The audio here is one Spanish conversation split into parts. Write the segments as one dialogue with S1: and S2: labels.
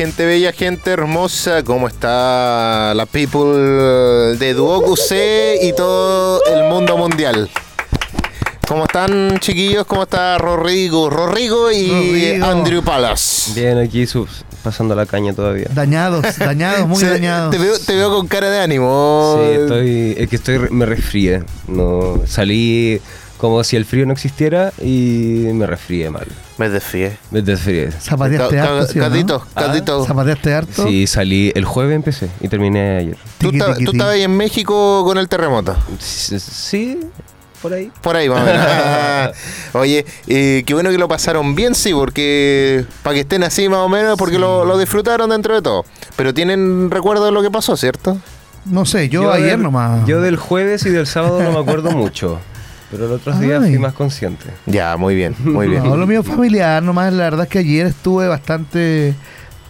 S1: gente bella, gente hermosa. ¿Cómo está la people de Duoku C y todo el mundo mundial? ¿Cómo están, chiquillos? ¿Cómo está Rodrigo? Rodrigo y
S2: Rodrigo.
S1: Andrew Palas.
S3: Bien, aquí sus, pasando la caña todavía.
S2: Dañados, dañados, muy dañados.
S1: Te veo, te veo con cara de ánimo.
S3: Sí, estoy, es que estoy, me resfrié. No, salí como si el frío no existiera y me resfrié mal.
S1: Me desfíe.
S3: Me desfrié.
S2: Zapateaste
S1: Ca-
S2: harto,
S1: ca-
S2: ¿sí o no?
S3: Ah.
S2: Zapateaste harto.
S3: Sí, salí el jueves empecé y terminé ayer.
S1: ¿Tú, estabas ahí en México con el terremoto.
S3: Sí, por ahí.
S1: Por ahí, o menos. Oye, eh, qué bueno que lo pasaron bien, sí, porque para que estén así más o menos, porque lo, lo disfrutaron dentro de todo. Pero tienen recuerdo de lo que pasó, ¿cierto?
S2: No sé, yo, ayer
S3: del-
S2: nomás.
S3: Yo del jueves y del sábado no me acuerdo mucho. Pero los otros días
S2: Ay.
S3: fui más consciente.
S1: Ya, muy bien, muy bien.
S2: No, lo mío familiar nomás. La verdad es que ayer estuve bastante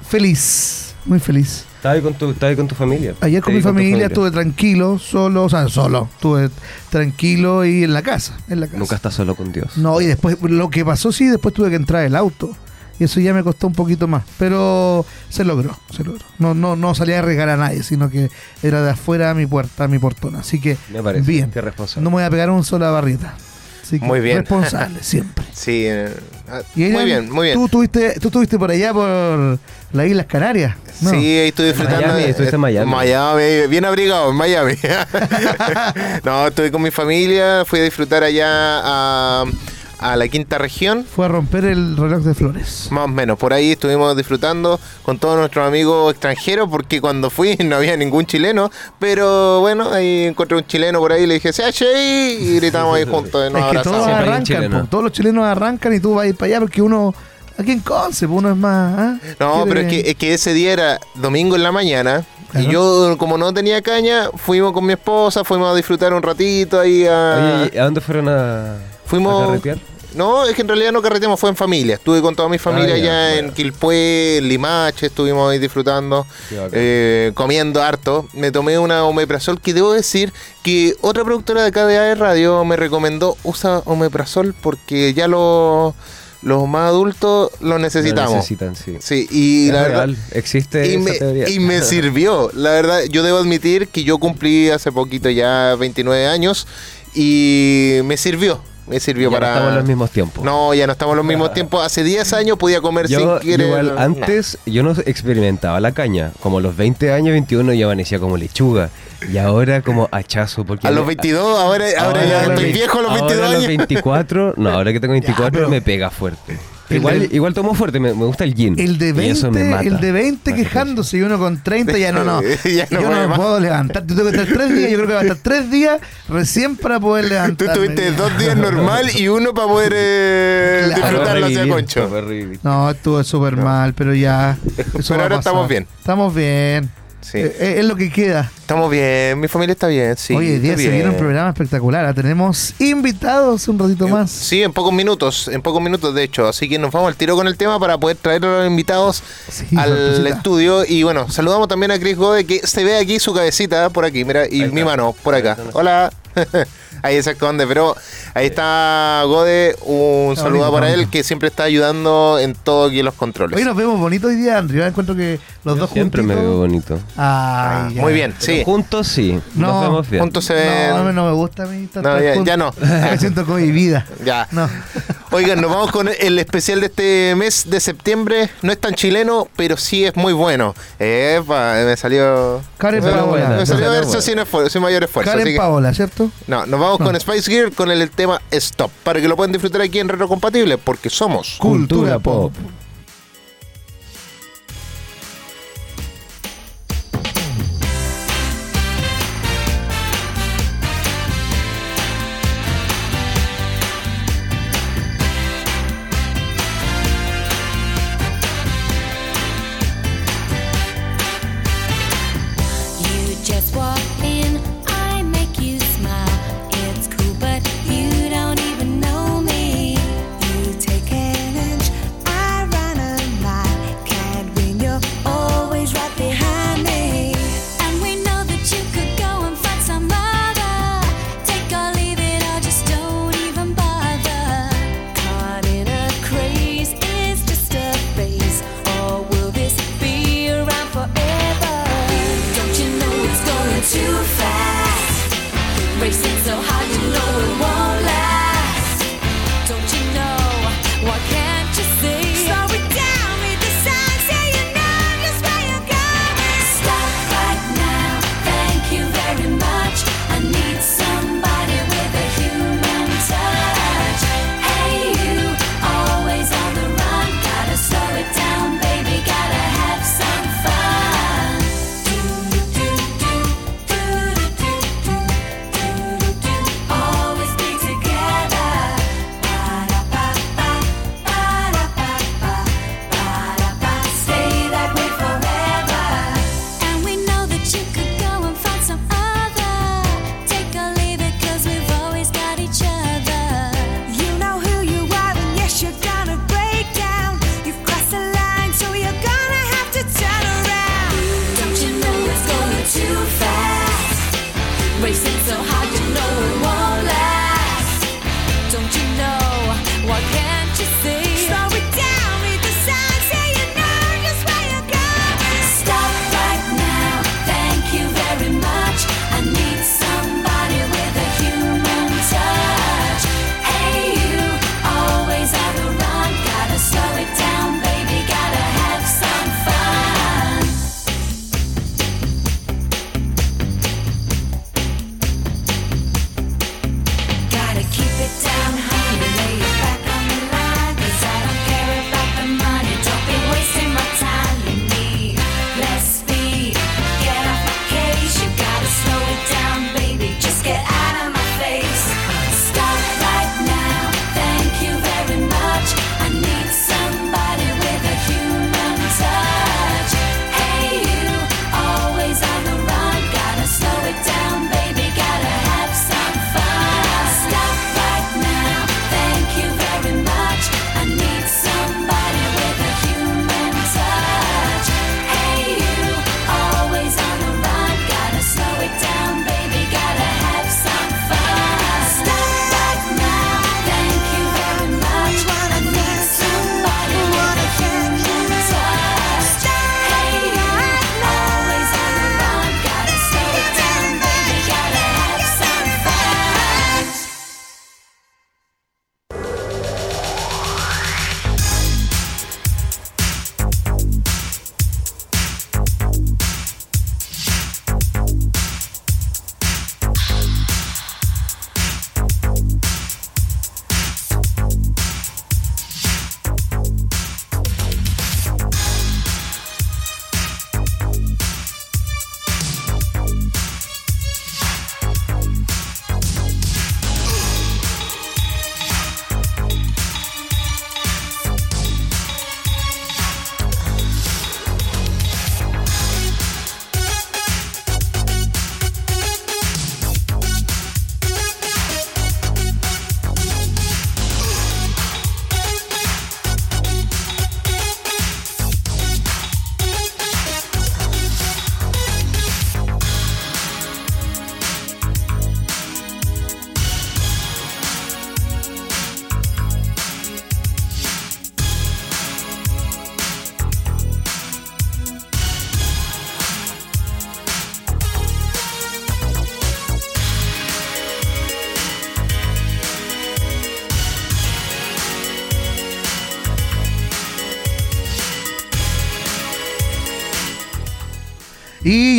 S2: feliz. Muy feliz.
S3: ¿Estás ahí con tu, estás ahí con tu familia?
S2: Ayer con mi
S3: tu
S2: familia estuve tranquilo, solo, o sea, solo. Estuve tranquilo y en la casa. En la casa.
S3: Nunca estás solo con Dios.
S2: No, y después, lo que pasó sí, después tuve que entrar el auto. Y eso ya me costó un poquito más. Pero se logró, se logró. No, no, no salía a arriesgar a nadie, sino que era de afuera a mi puerta, a mi portón. Así que,
S3: Me parece.
S2: bien.
S3: Qué responsable.
S2: No me voy a pegar un sola barrita. Así que,
S1: Muy bien.
S2: Responsable, siempre.
S1: Sí, eh, ah, muy bien, muy bien.
S2: ¿tú, estuviste, tú estuviste por allá, por las Islas Canarias. ¿no?
S1: Sí, ahí estoy disfrutando.
S3: Miami, en Miami.
S1: Miami, bien abrigado en Miami. no, estuve con mi familia, fui a disfrutar allá a, a la quinta región.
S2: Fue a romper el reloj de flores.
S1: Más o menos, por ahí estuvimos disfrutando con todos nuestros amigos extranjeros porque cuando fui no había ningún chileno, pero bueno, ahí encontré un chileno por ahí, le dije, ¡Sea y gritamos ahí juntos, nos
S2: es que todos arrancan, po. todos los chilenos arrancan y tú vas a ir para allá porque uno, aquí en Conce, uno es más... ¿ah?
S1: No,
S2: Quiere-
S1: pero es que, es que ese día era domingo en la mañana y yo como no tenía caña, fuimos con mi esposa, fuimos a disfrutar un ratito ahí a...
S3: Oye, ¿y ¿a dónde fueron a,
S1: Fuimos-
S3: a carretear?
S1: No, es que en realidad no carreteamos, fue en familia. Estuve con toda mi familia
S3: Ah, ya,
S1: allá en
S3: bueno.
S1: Quilpué, en Limache, estuvimos ahí disfrutando, eh, comiendo harto. Me tomé una omeprazol que debo decir que otra productora de acá de AE Radio me recomendó usa omeprazol porque ya los, los más adultos lo
S3: Lo
S1: necesitamos.
S3: necesitan, sí.
S1: Sí, y
S3: Es
S1: la verdad...
S3: real, existe
S1: Y
S3: esa
S1: me,
S3: teoría.
S1: y me sirvió. La verdad, yo debo admitir que yo cumplí hace poquito ya 29 años y me sirvió. Me sirvió
S3: Ya no
S1: para.
S3: estamos en los mismos tiempos.
S1: No, ya no estamos en los mismos tiempos. Hace 10 años podía comer
S3: Yo,
S1: sin querer.
S3: igual, antes yo no experimentaba la caña. Como a los 20 años, 21 ya amanecía como lechuga. Y ahora como hachazo. Porque
S1: A los 22, ahora, ahora, ya
S3: a los
S1: estoy
S3: 20
S1: viejo a los 22
S3: ahora a los
S1: años.
S3: 24, no, ahora que tengo 24
S2: pero-
S3: me pega fuerte. Igual,
S2: de-
S3: igual tomo fuerte, me, me gusta el gin.
S2: El de
S3: y eso me
S2: 20,
S3: mata.
S2: el de 20 quejándose y uno con 30 ya no, no.
S1: Ya no
S2: yo no me
S1: más.
S2: puedo levantar. Yo tengo que estar tres días, yo creo que va a estar tres días recién para poder
S1: Tú
S2: levantar.
S1: tuviste dos días normal y uno para poder eh,
S2: Claro.
S1: disfrutarlo hacia Concho.
S2: No, estuvo súper mal, pero ya. eso
S1: Pero ahora estamos bien.
S2: Estamos bien.
S1: Sí.
S2: Eh, eh, es lo que queda.
S1: Estamos bien, mi familia está bien, sí.
S2: Oye, día se viene un programa espectacular. Ah, Tenemos invitados un ratito más.
S1: Sí, en pocos minutos, en pocos minutos de hecho. Así que nos vamos al tiro con el tema para poder traer a los invitados
S2: Sí,
S1: al
S2: sorpresita.
S1: estudio. Y bueno, saludamos también a Chris Gode, que se ve aquí su cabecita por aquí, mira, y mi mano por acá. Hola. ahí se esconde, pero ahí está Gode. Un
S2: Está
S1: saludo
S2: bonito,
S1: para él
S2: bonito.
S1: que siempre está ayudando en todo aquí en los controles.
S2: Hoy nos vemos bonitos hoy día, Andrew. Yo encuentro que los
S3: Yo
S2: dos
S3: siempre me
S2: juntitos-
S3: veo bonito.
S2: Ay, ya.
S1: Muy bien,
S3: Pero
S1: sí.
S3: Juntos sí,
S2: No,
S3: nos vemos bien.
S1: Juntos se ven.
S2: No, no me gusta a mí.
S1: No, ya- no.
S2: Me siento con mi vida.
S1: Ya.
S2: No.
S1: Oigan, nos vamos con el especial de este mes de septiembre. No es tan chileno, pero sí es muy bueno. Epa, me salió.
S2: Karen
S1: me,
S2: Paola.
S1: me salió verso sin, esfuerzo, sin mayor esfuerzo.
S2: Karen Paola, ¿cierto?
S1: no, nos vamos
S2: No.
S1: con Spice Gear con el, tema Stop. Para que lo puedan disfrutar aquí en Retro Compatible, porque somos.
S3: Cultura pop.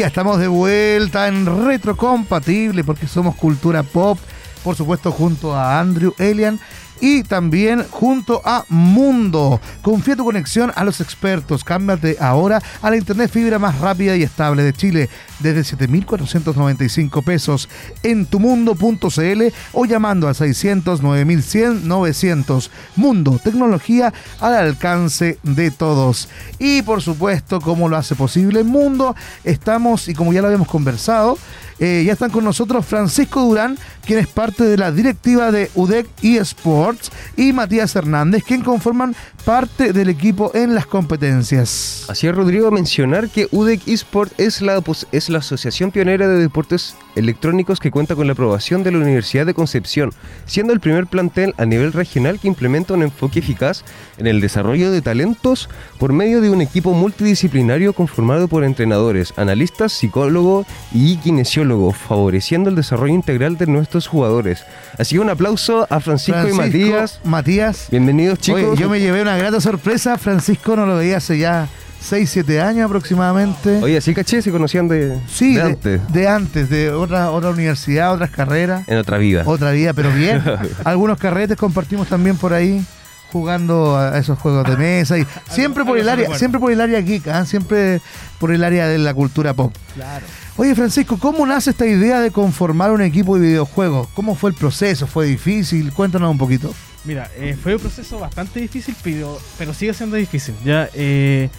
S2: Estamos de vuelta en Retrocompatible porque somos cultura pop, por supuesto junto a Andrew Elian y también junto a Mundo. Confía tu conexión a los expertos. Cámbiate ahora a la internet fibra más rápida y estable de Chile desde 7.495 pesos en tumundo.cl o llamando al 600 9100 900. Mundo, tecnología al alcance de todos. Y por supuesto, como lo hace posible Mundo, estamos, y como ya lo habíamos conversado, eh, ya están con nosotros Francisco Durán, quien es parte de la directiva de UDEC eSports, y Matías Hernández, quien conforman parte del equipo en las competencias.
S3: Así es, Rodrigo, mencionar que UDEC eSport es la, pos- es la asociación pionera de deportes electrónicos que cuenta con la aprobación de la Universidad de Concepción, siendo el primer plantel a nivel regional que implementa un enfoque eficaz en el desarrollo de talentos por medio de un equipo multidisciplinario conformado por entrenadores, analistas, psicólogos y kinesiólogos, favoreciendo el desarrollo integral de nuestros jugadores. Así que un aplauso a Francisco, y Matías.
S2: Matías.
S3: Bienvenidos, chicos.
S2: Oye, yo me llevé una grata sorpresa. Francisco no lo veía hace ya 6, 7 años aproximadamente.
S3: Oye, así caché, se conocían de,
S2: sí,
S3: de
S2: de,
S3: antes,
S2: de antes, de otra, otra universidad, otras carreras,
S3: en otra vida.
S2: otra vida, pero bien. Algunos carretes compartimos también por ahí jugando a esos juegos de mesa y siempre por el área, siempre por el área geek, ¿ah? siempre por el área de la cultura pop.
S4: Claro.
S2: Oye Francisco, ¿cómo nace esta idea de conformar un equipo de videojuegos? ¿Cómo fue el proceso? ¿Fue difícil? Cuéntanos un poquito.
S4: Mira, eh, fue un proceso bastante difícil, pero, pero sigue siendo difícil. Ya, eh,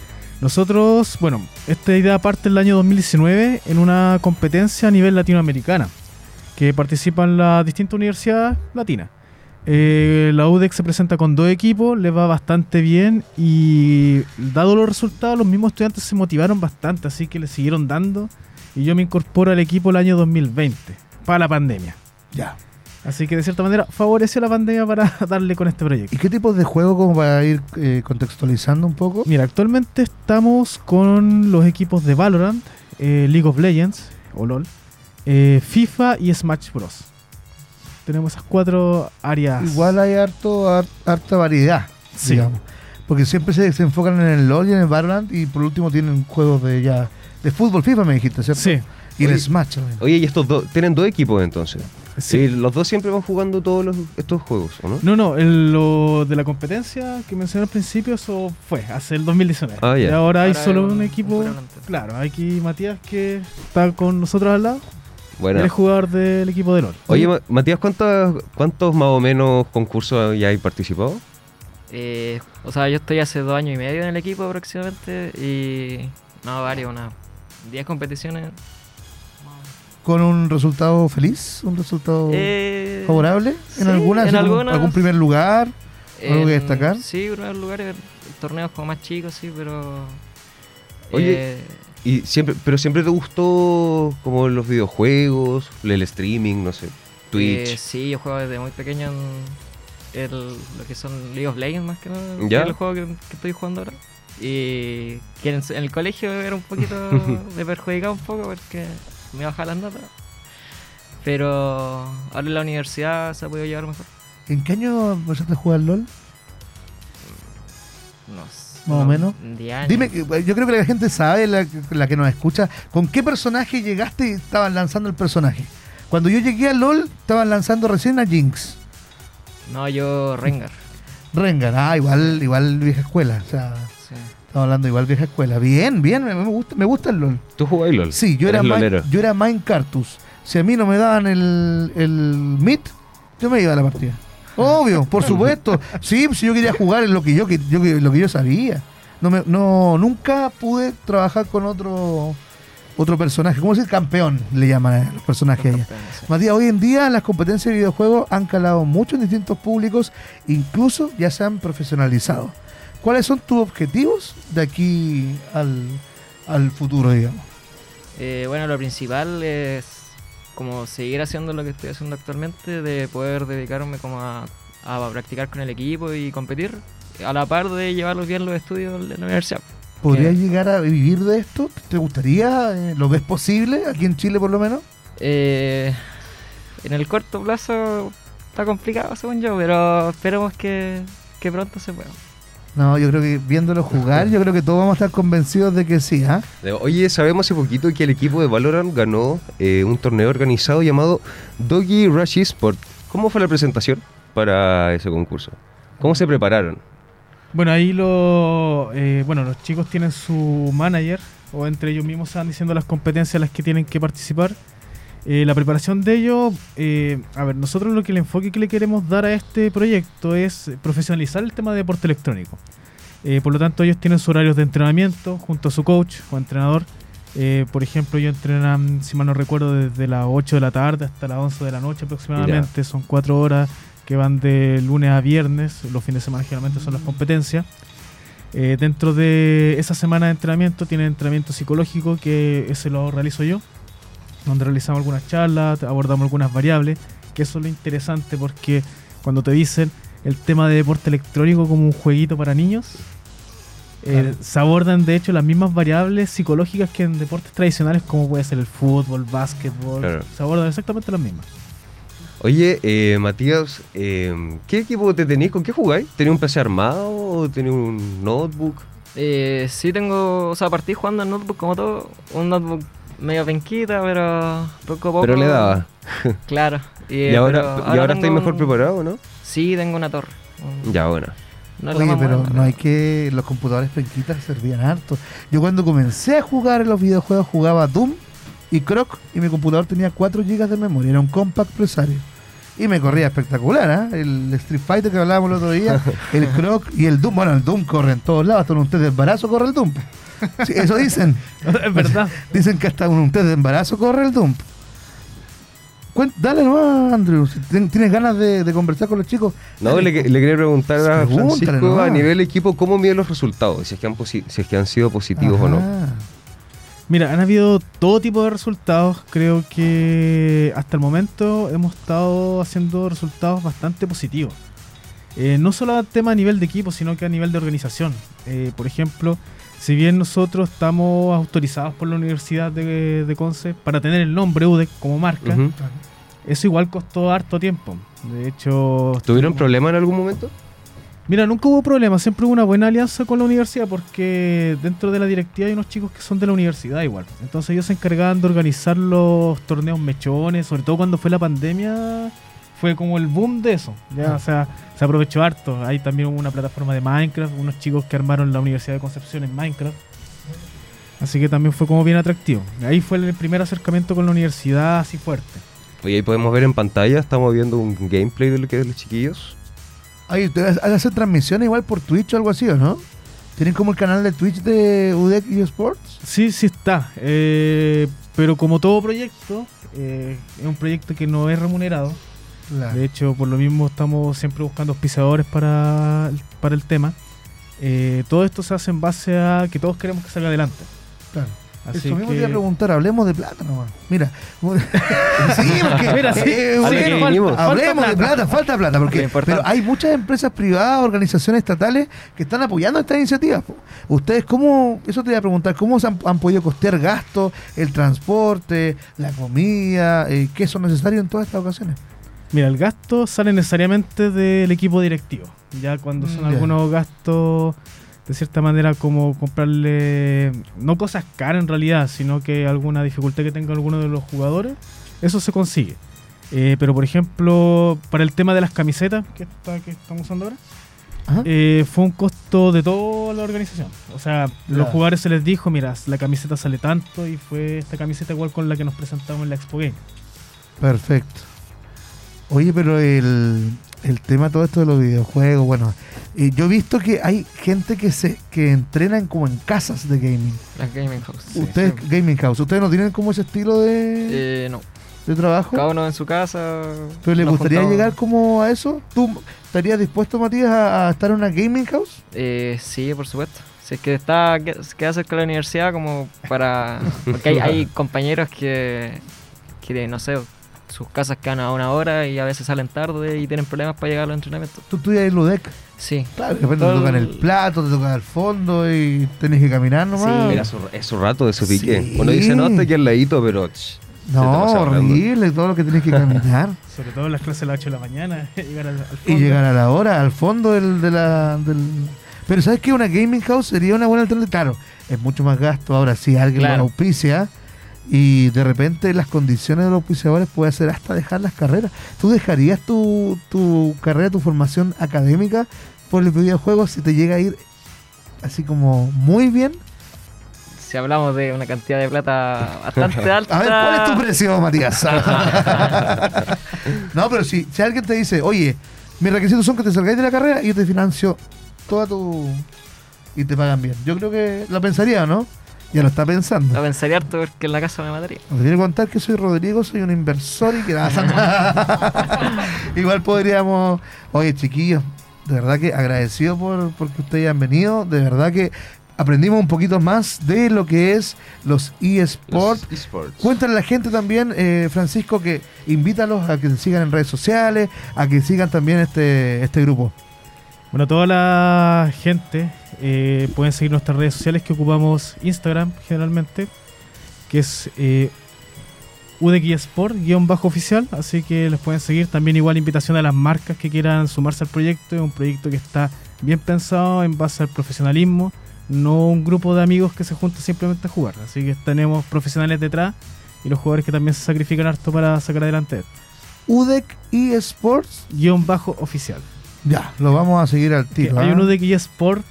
S4: nosotros, bueno, esta idea parte el año 2019 en una competencia a nivel latinoamericana, que participan las distintas universidades latinas. Eh, la UDEC se presenta con dos equipos, les va bastante bien y dado los resultados, los mismos estudiantes se motivaron bastante, así que le siguieron dando y yo me incorporo al equipo el año 2020, para la pandemia.
S2: Ya.
S4: Así que de cierta manera favoreció la pandemia para darle con este proyecto.
S2: ¿Y qué tipos de juego como para ir eh, contextualizando un poco?
S4: Mira, actualmente estamos con los equipos de Valorant, eh, League of Legends, o LOL, eh, FIFA y Smash Bros. Tenemos esas cuatro áreas.
S2: Igual hay harto, har- harta variedad,
S4: Sí.
S2: digamos. Porque siempre se, se enfocan en el LoL y en el Valorant y por último tienen juegos de ya de fútbol FIFA me dijiste, ¿cierto?
S4: Sí,
S2: Y el
S3: Oye,
S2: Smash también.
S3: Oye, y estos dos, tienen dos equipos entonces.
S4: Sí.
S3: Los dos siempre van jugando todos los- estos juegos, ¿o no?
S4: No, no, el- lo de la competencia que mencioné al principio, eso fue hace el 2019.
S3: Ah, ya.
S4: Y ahora hay
S5: Ahora
S4: solo
S5: hay
S4: un
S5: un-
S4: equipo.
S5: un.
S4: Claro, hay aquí Matías que está con nosotros al lado.
S3: Bueno.
S4: Él es jugador del equipo de LOL.
S3: Oye, Ma- Matías, ¿cuántos, ¿cuántos más o menos concursos ya hay participado?
S5: Eh, o sea, yo estoy hace dos años y medio en el equipo aproximadamente y no, varios, unas 10 competiciones.
S2: Con un resultado feliz, un resultado
S5: Eh,
S2: favorable en
S5: sí,
S2: algunas,
S5: en
S2: algún,
S5: algunas.
S2: algún primer lugar. ¿Algo que destacar?
S5: Sí, primeros lugares, torneos como más chicos, sí, pero...
S3: Oye,
S5: eh,
S3: Y siempre, pero siempre te gustó como los videojuegos, el streaming, no sé,
S5: eh,
S3: Twitch.
S5: sí, yo juego desde muy pequeño en el, lo que son League of Legends más que nada, que es el juego que, que estoy jugando ahora. Y que en, en el colegio era un poquito me perjudicaba un poco porque me bajaba las notas. Pero ahora en la universidad se ha podido llevar mejor.
S2: ¿En qué año empezaste a jugar LOL?
S5: No sé,
S2: Más o menos.
S5: 10 años.
S2: Dime, yo creo que la gente sabe, la, la que nos escucha, ¿con qué personaje llegaste y estaban lanzando el personaje? Cuando yo llegué a LOL, estaban lanzando recién a Jinx.
S5: No, yo Rengar.
S2: Rengar, ah, igual, igual vieja escuela. O sea. Estamos hablando igual vieja escuela. Bien, bien, me, me gusta, me gusta el LOL.
S3: ¿Tú jugabas LOL?
S2: Sí, yo era, main, yo era main Cartus. Si a mí no me daban el, el mid, yo me iba a la partida. Obvio, por supuesto. Sí, si yo quería jugar en lo que yo, que- yo que- lo que yo sabía. No me, no, nunca pude trabajar con otro otro personaje. ¿Cómo decir? Campeón le llaman a los personajes allá. Matías, hoy en día las competencias de videojuegos han calado mucho en distintos públicos, incluso ya se han profesionalizado. ¿Cuáles son tus objetivos de aquí al, al futuro, digamos?
S5: Eh, bueno, lo principal es como seguir haciendo lo que estoy haciendo actualmente, de poder dedicarme como a, a practicar con el equipo y competir, a la par de llevarlos bien los estudios de la universidad.
S2: ¿Podrías llegar a vivir de esto? ¿Te gustaría? Eh, ¿Lo ves posible aquí en Chile por lo menos?
S5: Eh, en el corto plazo está complicado según yo, pero esperemos que, que pronto se pueda.
S2: No, yo creo que viéndolo jugar, yo creo que todos vamos a estar convencidos de que sí, ¿ah?
S3: Oye, sabemos hace poquito que el equipo de Valorant ganó eh, un torneo organizado llamado Doggy Rush Esport. ¿Cómo fue la presentación para ese concurso? ¿Cómo se prepararon?
S4: Bueno, ahí lo, eh, bueno, los chicos tienen su manager, o entre ellos mismos se van diciendo las competencias a las que tienen que participar. Eh, la preparación de ellos, eh, a ver, nosotros lo que el enfoque que le queremos dar a este proyecto es profesionalizar el tema de deporte electrónico. Eh, por lo tanto, ellos tienen sus horarios de entrenamiento junto a su coach o entrenador. Eh, por ejemplo, ellos entrenan, si mal no recuerdo, desde las 8 de la tarde hasta las 11 de la noche aproximadamente. Son 4 horas que van de lunes a viernes. Los fines de semana generalmente son las competencias. Eh, dentro de esa semana de entrenamiento tienen entrenamiento psicológico que ese lo realizo yo, donde realizamos algunas charlas, abordamos algunas variables, que eso es lo interesante porque cuando te dicen el tema de deporte electrónico como un jueguito para niños, eh, se abordan de hecho las mismas variables psicológicas que en deportes tradicionales como puede ser el fútbol, básquetbol,
S3: Claro.
S4: se abordan exactamente las mismas.
S3: Oye, eh, Matías, eh, ¿qué equipo te tenéis? ¿Con qué jugáis? ¿Tenéis un PC armado o tenéis un notebook?
S5: Eh, sí tengo, o sea, partí jugando en notebook como todo, un notebook medio penquita, pero poco a poco.
S3: Pero le daba.
S5: Claro. Y,
S3: y
S5: eh,
S3: ahora,
S5: pero
S3: y ahora estáis mejor
S5: un-
S3: preparados, ¿no?
S5: Sí, tengo una torre. Un-
S3: Ya, bueno.
S5: no
S2: Oye, pero no hay que. Los computadores penquitas servían harto. Yo cuando comencé a jugar en los videojuegos jugaba Doom y Croc y mi computador tenía 4 GB de memoria. Era un compact presario. Y me corría espectacular, ¿ah? El Street Fighter que hablábamos el otro día, el Croc y el Doom. Bueno, el Doom corre en todos lados. Hasta en un test de embarazo corre el Doom. Sí, eso dicen.
S4: es verdad.
S2: Dicen que hasta un test de embarazo corre el. Cuen- Dale nomás, Andrew. Si tienes ganas de, de conversar con los chicos.
S3: No, le, le quería preguntar a Francisco
S2: nomás.
S3: a nivel equipo cómo miden los resultados, si es que han, si es que han sido positivos o no.
S4: Mira, han habido todo tipo de resultados. Creo que hasta el momento hemos estado haciendo resultados bastante positivos. Eh, no solo a tema a nivel de equipo, sino que a nivel de organización. Eh, por ejemplo, si bien nosotros estamos autorizados por la Universidad de, de Conce para tener el nombre UDEC como marca, eso igual costó harto tiempo. De hecho,
S3: ¿Tuvieron problemas en algún momento?
S4: Mira, nunca hubo problema, siempre hubo una buena alianza con la universidad porque dentro de la directiva hay unos chicos que son de la universidad igual. Entonces ellos se encargaban de organizar los torneos mechones, sobre todo cuando fue la pandemia, fue como el boom de eso. Ya, o sea, se aprovechó harto. Hay también una plataforma de Minecraft, unos chicos que armaron la Universidad de Concepción en Minecraft. Así que también fue como bien atractivo. Ahí fue el primer acercamiento con la universidad así fuerte.
S3: Oye, ahí podemos ver en pantalla, estamos viendo un gameplay de lo que es los chiquillos.
S2: Ay, ustedes hacen transmisiones igual por Twitch o algo así, ¿o no? ¿Tienen como el canal de Twitch de UDEC eSports?
S4: Sí, sí está. Eh, pero como todo proyecto, eh, es un proyecto que no es remunerado.
S2: Claro.
S4: De hecho, por lo mismo estamos siempre buscando auspiciadores para, el- para el tema. Eh, todo esto se hace en base a que todos queremos que salga adelante.
S2: Claro.
S4: Así
S2: Eso mismo
S4: que-
S2: te iba a preguntar, hablemos de plata nomás. Mira. sí, porque.
S4: Mira, sí,
S2: eh,
S4: sí,
S2: bueno,
S3: que vinimos.
S4: falta
S2: Hablemos de
S4: plata.
S2: falta plata, porque pero hay muchas empresas privadas, organizaciones estatales que están apoyando estas iniciativas. Ustedes, ¿cómo, eso te iba a preguntar, cómo se han, han podido costear gastos, el transporte, la comida, eh, qué son necesarios en todas estas ocasiones?
S4: Mira, el gasto sale necesariamente del equipo directivo. Ya cuando son
S2: Mm,
S4: algunos gastos, de cierta manera, como comprarle, no cosas caras en realidad, sino que alguna dificultad que tenga alguno de los jugadores, eso se consigue. Eh, pero, por ejemplo, para el tema de las camisetas que, está- que estamos usando ahora, eh, fue un costo de toda la organización. O sea, los jugadores se les dijo, mira, la camiseta sale tanto y fue esta camiseta igual con la que nos presentamos en la Expo Game.
S2: Perfecto. Oye, pero el, el tema todo esto de los videojuegos, bueno, eh, yo he visto que hay gente que se que entrenan como en casas de gaming.
S5: Las Gaming House. sí.
S2: Ustedes, gaming house, ¿ustedes no tienen como ese estilo de,
S5: Eh, no,
S2: de trabajo?
S5: cada uno en su casa.
S2: ¿Pero
S5: nos
S2: gustaría
S5: juntamos-
S2: llegar como a eso? ¿Tú estarías dispuesto, Matías, a, a estar en una gaming house?
S5: Eh, sí, por supuesto. Si es que está que- queda cerca de la universidad, como para. Porque hay, hay compañeros que, que, no sé, sus casas quedan a una hora y a veces salen tarde y tienen problemas para llegar a los entrenamientos.
S2: Tú estudias en Ludec.
S5: Sí.
S2: Claro, de repente te tocan el plato, te tocan el fondo y tenés que caminar nomás.
S5: Sí.
S3: Era su, es su rato de su pique.
S2: Sí.
S3: Uno dice, no, está aquí al ladito, pero... ch,
S2: no, horrible todo lo que tienes que caminar.
S4: Sobre todo en las clases a las 8 de la mañana, llegar al, al
S2: y
S4: fondo.
S2: llegar a la hora, al fondo del, de la, del... Pero ¿sabes qué? Una gaming house sería una buena alternativa. Claro, es mucho más gasto. Ahora, si alguien
S5: Claro.
S2: lo auspicia y de repente las condiciones de los auspiciadores puede ser hasta dejar las carreras. ¿Tú dejarías tu, tu carrera, tu formación académica por el videojuego si te llega a ir así como muy bien?
S5: Si hablamos de una cantidad de plata bastante alta.
S2: A ver, ¿cuál es tu precio, Matías? no, pero si, si alguien te dice, oye, mis requisitos son que te salgáis de la carrera y yo te financio toda tu... y te pagan bien. Yo creo que lo pensaría, ¿no? Ya lo está pensando.
S5: Lo pensaría harto porque en la casa me mataría.
S2: Te quiero contar que soy Rodrigo, soy un inversor y que Igual podríamos. Oye, chiquillos, de verdad que agradecido por porque ustedes han venido. De verdad que aprendimos un poquito más de lo que es los eSports.
S3: Esports.
S2: Cuéntale a la gente también, eh, Francisco, que invítalos a que se sigan en redes sociales, a que sigan también este, este grupo.
S4: Bueno, toda la gente eh, pueden seguir nuestras redes sociales que ocupamos Instagram generalmente, que es eh, UDXsport-oficial, así que les pueden seguir. También igual invitación a las marcas que quieran sumarse al proyecto, es un proyecto que está bien pensado en base al profesionalismo, no un grupo de amigos que se junta simplemente a jugar, así que tenemos profesionales detrás y los jugadores que también se sacrifican harto para sacar adelante esto.
S2: UDEC eSports,
S4: guion bajo oficial.
S2: ya, lo vamos a seguir al tiro.
S4: hay un UDEC Sport,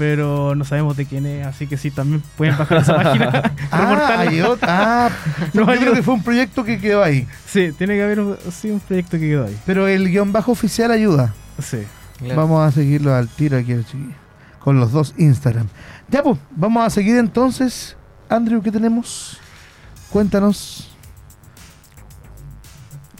S4: pero no sabemos de quién es, así que sí, también pueden bajar esa página.
S2: Ah, hay ah,
S4: No,
S2: yo
S4: hay
S2: creo que fue un proyecto que quedó ahí.
S4: Sí, tiene que haber un, sí, un proyecto que quedó ahí.
S2: Pero el guion bajo oficial ayuda.
S4: Sí.
S5: Claro.
S2: Vamos a seguirlo al tiro aquí, con los dos Instagram. Ya, pues, vamos a seguir entonces. Andrew, ¿qué tenemos? Cuéntanos.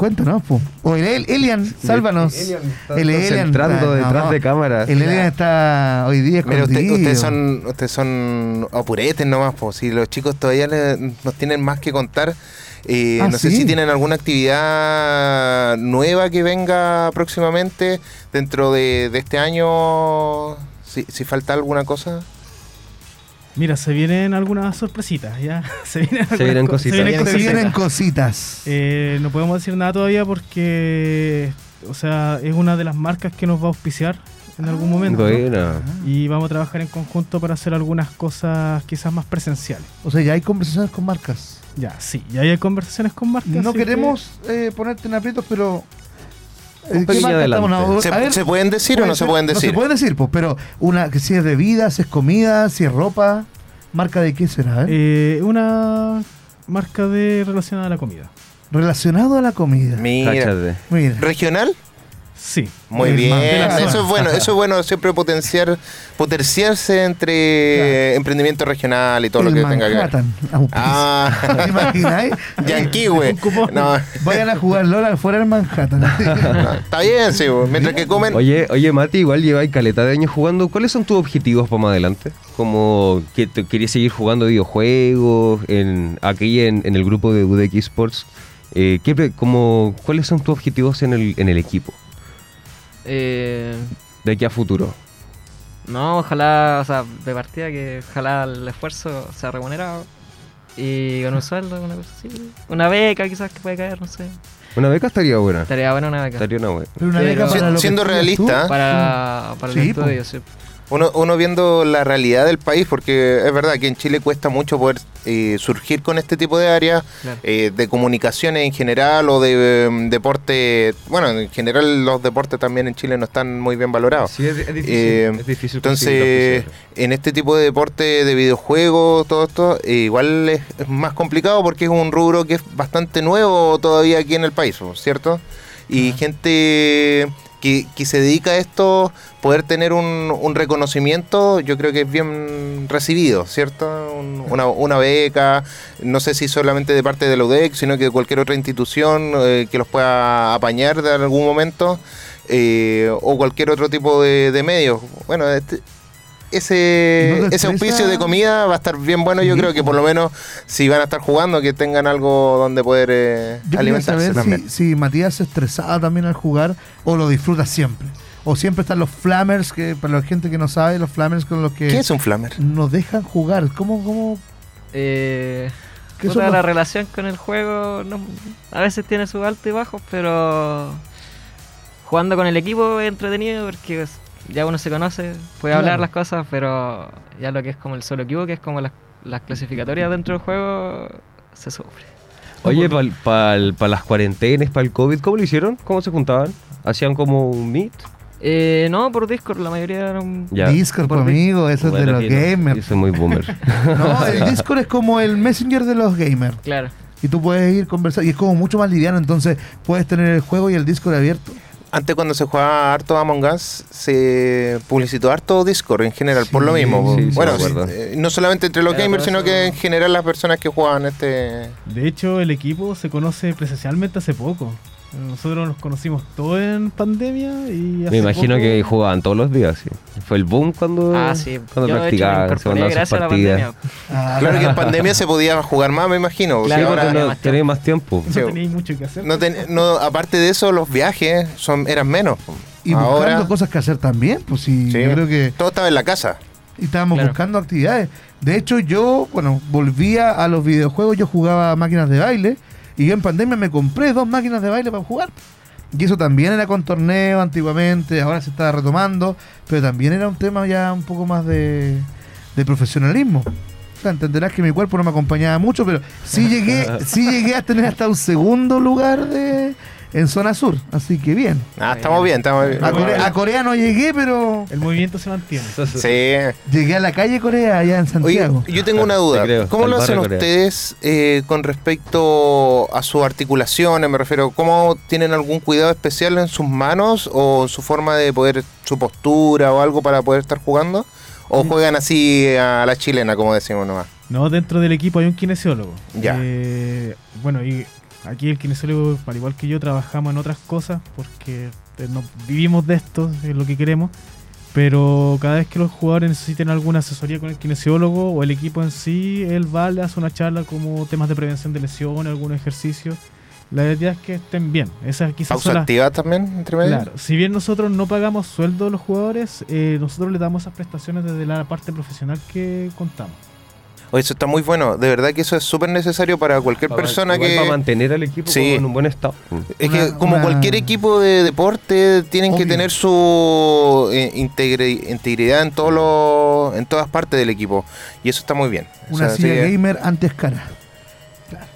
S2: Cuéntanos, pues. O el, El- Elian, sálvanos. El Elian
S3: Entrando
S2: está-
S3: detrás
S2: no,
S3: de cámaras.
S2: El Elian está hoy día
S1: Mira, usted- ustedes son ustedes son apuretes nomás, pues si los chicos todavía le- nos tienen más que contar. Eh,
S2: Ah,
S1: no sé si tienen alguna actividad nueva que venga próximamente dentro de, de este año. Si, si falta alguna cosa.
S4: Mira, se vienen algunas sorpresitas, ¿ya? Se vienen, algunas
S3: vienen
S4: co-
S3: cositas.
S4: Se vienen
S2: Se vienen cositas.
S4: Eh, no podemos decir nada todavía porque, o sea, es una de las marcas que nos va a auspiciar en algún momento.
S3: Buena.
S4: Y vamos a trabajar en conjunto para hacer algunas cosas quizás más presenciales.
S2: O sea, ya hay conversaciones con marcas.
S4: Ya, sí, ya hay conversaciones con marcas.
S2: No
S4: que-
S2: queremos eh, ponerte en aprietos, pero.
S1: ¿Se,
S2: A ver,
S1: se pueden decir o no se pueden
S2: No
S1: decir?
S2: se pueden decir, pues, pero una que si es bebida, si es comida, si es ropa, marca de qué será, ¿eh?
S4: Eh, una marca de relacionada a la comida.
S2: Relacionado a la comida.
S1: Mira.
S3: Cáchate.
S2: Mira.
S1: ¿Regional?
S4: Sí.
S1: Muy bien, eso es bueno, eso es bueno siempre potenciar, potenciarse entre emprendimiento regional y todo lo que tenga que ver. Ah,
S2: ¿Te imagináis?
S1: Yankee, güey.
S4: Un cupón.
S1: No,
S2: Vayan a jugar LOL fuera del Manhattan.
S1: no, está bien, sí, güey. mientras que comen.
S3: Oye, oye, Mati, igual lleváis caleta de años jugando. ¿Cuáles son tus objetivos para más adelante? Como que te querías seguir jugando videojuegos, en aquí en, en el grupo de UDX Sports. Eh, ¿qué pre- como, ¿Cuáles son tus objetivos en el, en el equipo?
S5: Eh,
S3: De aquí a futuro.
S5: no, ojalá, o sea, de partida que ojalá el esfuerzo sea remunerado. Y con un sueldo, una cosa así. Una beca quizás que puede caer, no sé.
S3: Una beca estaría buena.
S5: Estaría buena una beca.
S3: Estaría una buena.
S2: Pero una
S5: Pero-
S2: beca para lo que
S1: Siendo realista,
S5: Para, para
S2: Sí,
S5: el
S2: po.
S5: estudio, sí.
S1: Uno, uno viendo la realidad del país, porque es verdad que en Chile cuesta mucho poder eh, surgir con este tipo de áreas,
S5: Claro.
S1: eh, de comunicaciones en general o de eh, deporte. Bueno, en general los deportes también en Chile no están muy bien valorados.
S3: Sí, es, es difícil.
S1: Eh,
S3: es difícil
S1: Entonces, en este tipo de deporte de videojuegos, todo esto, eh, igual es, es más complicado porque es un rubro que es bastante nuevo todavía aquí en el país, ¿cierto? Y gente que, que se dedica a esto, poder tener un, un reconocimiento, yo creo que es bien recibido, ¿cierto? Un- una, una beca, no sé si solamente de parte de la UDEC, sino que de cualquier otra institución eh, que los pueda apañar de algún momento, eh, o cualquier otro tipo de, de medios. Bueno, este- ese,
S2: ¿No te
S1: ese auspicio de comida va a estar bien bueno, yo
S2: Sí,
S1: creo que
S2: po.
S1: por lo menos si van a estar jugando, que tengan algo donde poder eh,
S2: Yo
S1: alimentarse
S2: saber
S1: también.
S2: si, si Matías se estresaba también al jugar o lo disfruta siempre. O siempre están los flammers, que para la gente que no sabe, los flammers con los que
S1: ¿Qué es un flamer?
S2: nos dejan jugar. ¿Cómo, cómo?
S5: Eh,
S2: ¿Qué
S5: puta,
S2: son los-
S5: la relación con el juego no- a veces tiene sus altos y bajos, pero jugando con el equipo es entretenido porque ya uno se conoce, puede
S2: Claro.
S5: hablar las cosas, pero ya lo que es como el solo queue, que es como las, las clasificatorias dentro del juego, se sufre.
S3: Oye, para las cuarentenas, para el COVID, ¿cómo lo hicieron? ¿Cómo se juntaban? ¿Hacían como un meet?
S5: Eh, no, por Discord, la mayoría eran...
S3: Ya.
S2: Discord,
S5: Por
S2: amigo, eso es de los gamers.
S3: Yo soy muy boomer.
S2: No, el Discord es como el Messenger de los gamers.
S5: Claro.
S2: Y tú puedes ir conversar. Y es como mucho más liviano, entonces puedes tener el juego y el Discord abierto.
S1: Antes cuando se jugaba harto Among Us, se publicitó harto Discord en general, por lo mismo.
S3: sí, sí,
S1: bueno, eh, no solamente entre los gamers, sino que en general las personas que jugaban este...
S4: De hecho, el equipo se conoce presencialmente hace poco. Nosotros nos conocimos todos en pandemia y hace
S3: Me imagino
S4: poco-
S3: que jugaban todos los días. sí. Fue el boom cuando,
S5: Ah, sí.
S3: cuando practicaban, se mandaban sus partidas.
S2: Ah,
S1: Claro que en pandemia se podía jugar más, me imagino.
S5: Claro,
S1: Sí, ahora-
S3: no
S5: más
S3: tenía más tiempo.
S4: No tenéis mucho que hacer.
S1: no ten- no, aparte de eso, los viajes son eran menos.
S2: y
S1: Ahora
S2: buscando cosas que hacer también, pues sí,
S1: Sí.
S2: yo creo que
S1: todo estaba en la casa.
S2: y estábamos
S5: Claro.
S2: buscando actividades. De hecho, yo, bueno, volvía a los videojuegos, yo jugaba máquinas de baile y yo en pandemia me compré dos máquinas de baile para jugar. Y eso también era con torneo antiguamente, ahora se está retomando, pero también era un tema ya un poco más de, de profesionalismo. O sea, entenderás que mi cuerpo no me acompañaba mucho, pero sí llegué, sí llegué a tener hasta un segundo lugar de, en zona sur. Así que bien.
S1: Ah, estamos bien, estamos bien.
S2: A Corea, a Corea no llegué, pero
S4: El movimiento se mantiene.
S1: Sí.
S2: llegué a la calle Corea allá en
S1: Oye,
S2: Santiago.
S1: yo tengo una duda.
S3: Creo,
S1: ¿Cómo lo hacen ustedes eh, con respecto a sus articulaciones? Me refiero, ¿cómo tienen algún cuidado especial en sus manos o en su forma de poder, su postura o algo para poder estar jugando? ¿O juegan así a la chilena, como decimos nomás?
S4: No, dentro del equipo hay un kinesiólogo.
S1: Ya.
S4: Eh, bueno, y aquí el kinesiólogo, al igual que yo, trabajamos en otras cosas porque eh, no vivimos de esto, es lo que queremos. Pero cada vez que los jugadores necesiten alguna asesoría con el kinesiólogo o el equipo en sí, él va, le hace una charla como temas de prevención de lesiones, algún ejercicio. La idea es que estén bien. Esas quizás
S1: ¿Pausa
S4: son las-
S1: activa también entre medio?
S4: Claro, si bien nosotros no pagamos sueldo a los jugadores, eh, nosotros les damos esas prestaciones desde la parte profesional que contamos.
S1: Oye, eso está muy bueno. De verdad que eso es súper necesario para cualquier
S3: Para-
S1: persona
S3: igual
S1: que...
S3: Para mantener al equipo
S1: Sí.
S3: como en un buen estado.
S1: Es
S2: Una-
S1: que como
S2: una-
S1: cualquier equipo de deporte tienen que tener su eh, integri- integridad en todos los, en todas partes del equipo y eso está muy bien. O
S2: Una
S1: sea,
S2: silla
S1: sí,
S2: gamer antes cara.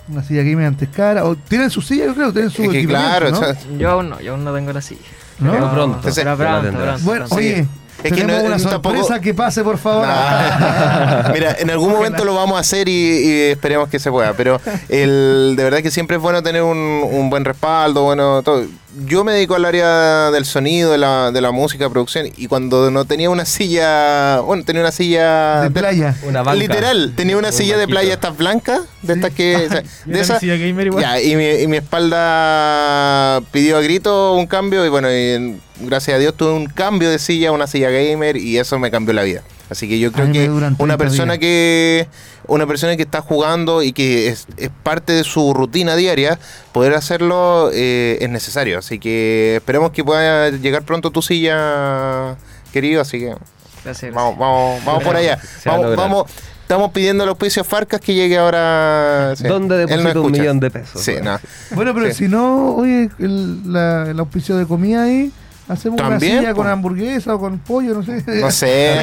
S2: Una silla gamer antes cara. O tienen su silla, yo creo, tienen su
S1: es que
S2: equipamiento,
S1: claro,
S2: ¿no?
S1: o sea,
S5: Yo aún no, yo aún no tengo la silla.
S2: ¿No?
S3: Pero pronto,
S5: Pero
S3: ya la
S5: pronto,
S2: Bueno,
S5: pronto.
S2: oye,
S1: Es que no-
S2: una
S1: tampoco-
S2: sorpresa que pase, por favor.
S1: Nah. Mira, en algún momento lo vamos a hacer y, y esperemos que se pueda. Pero el, de verdad que siempre es bueno tener un, un buen respaldo, bueno, todo. Yo me dedico al área del sonido, de la, de la música, producción, y cuando no tenía una silla, bueno, tenía una silla
S2: de playa.
S3: Una banca.
S1: Literal, tenía una
S3: Un
S1: silla de playa estas blancas, de estas que. o sea,
S4: Yo
S1: de esas.
S4: mi silla gamer igual.
S1: Ya, y mi, y mi espalda pidió a grito un cambio y bueno, y gracias a Dios tuve un cambio de silla, una silla gamer y eso me cambió la vida. Así que yo creo que una
S2: 30
S1: persona
S2: días.
S1: que una persona que está jugando y que es, es parte de su rutina diaria, poder hacerlo eh, es necesario. Así que esperemos que pueda llegar pronto tu silla, querido. Así que
S5: Gracias, gracias.
S1: Vamos, vamos, vamos por allá. Vamos, estamos pidiendo al auspicio Farcas que llegue ahora. sí.
S3: ¿Dónde
S1: Él no
S3: deposito un millón de pesos?
S1: Sí, no.
S2: Bueno, pero
S1: Sí.
S2: si no, oye, el, la- el auspicio de comida ahí, hacemos
S1: También,
S2: una silla con hamburguesa o con pollo, no sé.
S1: No sé,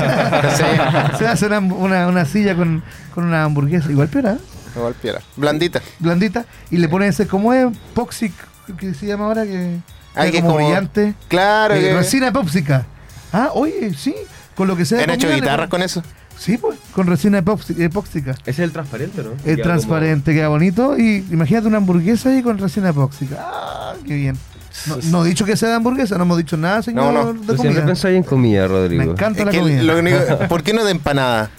S1: no sé.
S2: Se hace una, una- una silla con, con una hamburguesa, igual pera, ¿eh?
S1: Igual piedra. Blandita.
S2: blandita, y le ponen ese, como es? Poxic, que se llama ahora, que,
S1: Ah,
S2: que como
S1: como-
S2: brillante.
S1: Claro
S2: Eh,
S1: que.
S2: resina epóxica. Ah, oye, sí, con lo que sea.
S1: ¿Han hecho guitarras con eso?
S2: Sí, pues, con resina epóxi- epóxica.
S3: Ese es el transparente, ¿no? Queda
S2: transparente, queda bonito. Y imagínate una hamburguesa ahí con resina epóxica. Ah, qué bien. No, no he dicho que sea de hamburguesa, no hemos dicho nada, señor,
S1: No, no.
S2: de
S3: siempre
S2: comida.
S3: pensáis en comida, Rodrigo.
S2: Me encanta
S1: Es
S2: la comida.
S1: lo único- ¿Por qué no de empanada?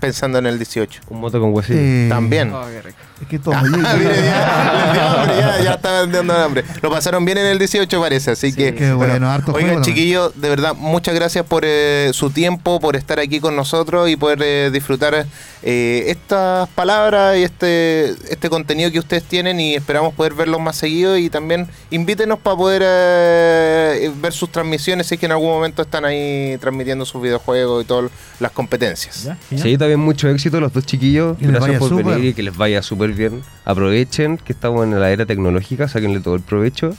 S1: Pensando en el 18.
S3: Un moto con huesito.
S2: Eh,
S1: También.
S5: Oh, qué rico.
S2: Es que todo.
S1: Ah, ya, les dio hambre, ya, ya estaban dando hambre. Lo pasaron bien en el 18 parece, así que...
S2: Qué bueno, harto
S1: Oigan,
S2: juego
S1: chiquillos, de verdad, muchas gracias por eh, su tiempo, por estar aquí con nosotros y poder eh, disfrutar eh, estas palabras y este, este contenido que ustedes tienen y esperamos poder verlos más seguido y también invítenos para poder eh, ver sus transmisiones si es que en algún momento están ahí transmitiendo sus videojuegos y todas las competencias.
S3: Sí, también mucho éxito a los dos chiquillos.
S2: Que
S3: Gracias por venir y que les vaya súper súper bien. Aprovechen que estamos en la era tecnológica, sáquenle todo el provecho.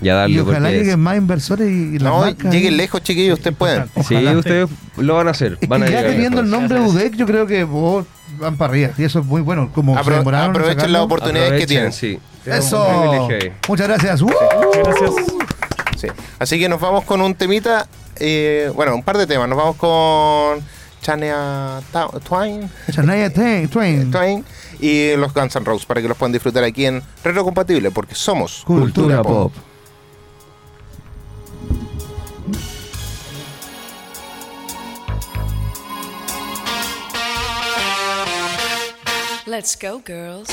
S3: Ya darle
S2: y ojalá lleguen más inversores y las
S1: no,
S2: marcas
S1: lleguen lejos, chiquillos, ustedes pueden.
S2: Ojalá.
S3: Ustedes lo van a hacer. Van es
S2: que
S3: a
S2: ya teniendo el nombre UDEC, yo creo que vos van para arriba. Y eso es muy bueno. Como
S1: Apro
S2: demoraron,
S1: aprovechen las oportunidades que tienen.
S3: Sí.
S2: Eso. Muchas gracias. Sí, uh.
S4: gracias.
S1: Sí. Así que nos vamos con un temita. Eh, bueno, un par de temas. Nos vamos con Chanea Twain.
S2: Chanea Twain. Twain
S1: y los Guns N' Roses para que los puedan disfrutar aquí en Retro Compatible, porque somos
S2: Cultura, Pop. Pop.
S6: Let's go, girls.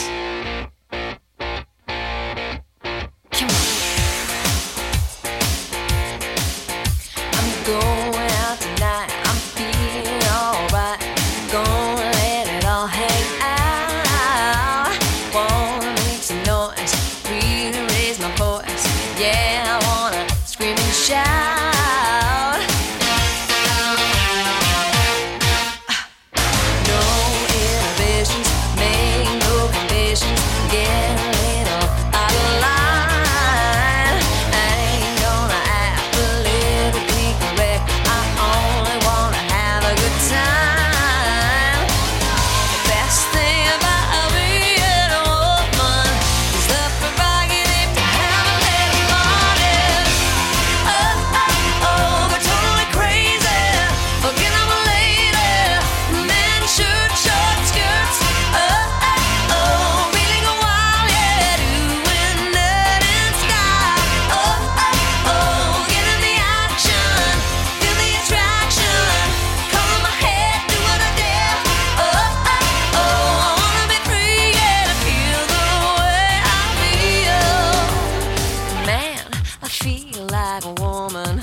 S6: like a woman.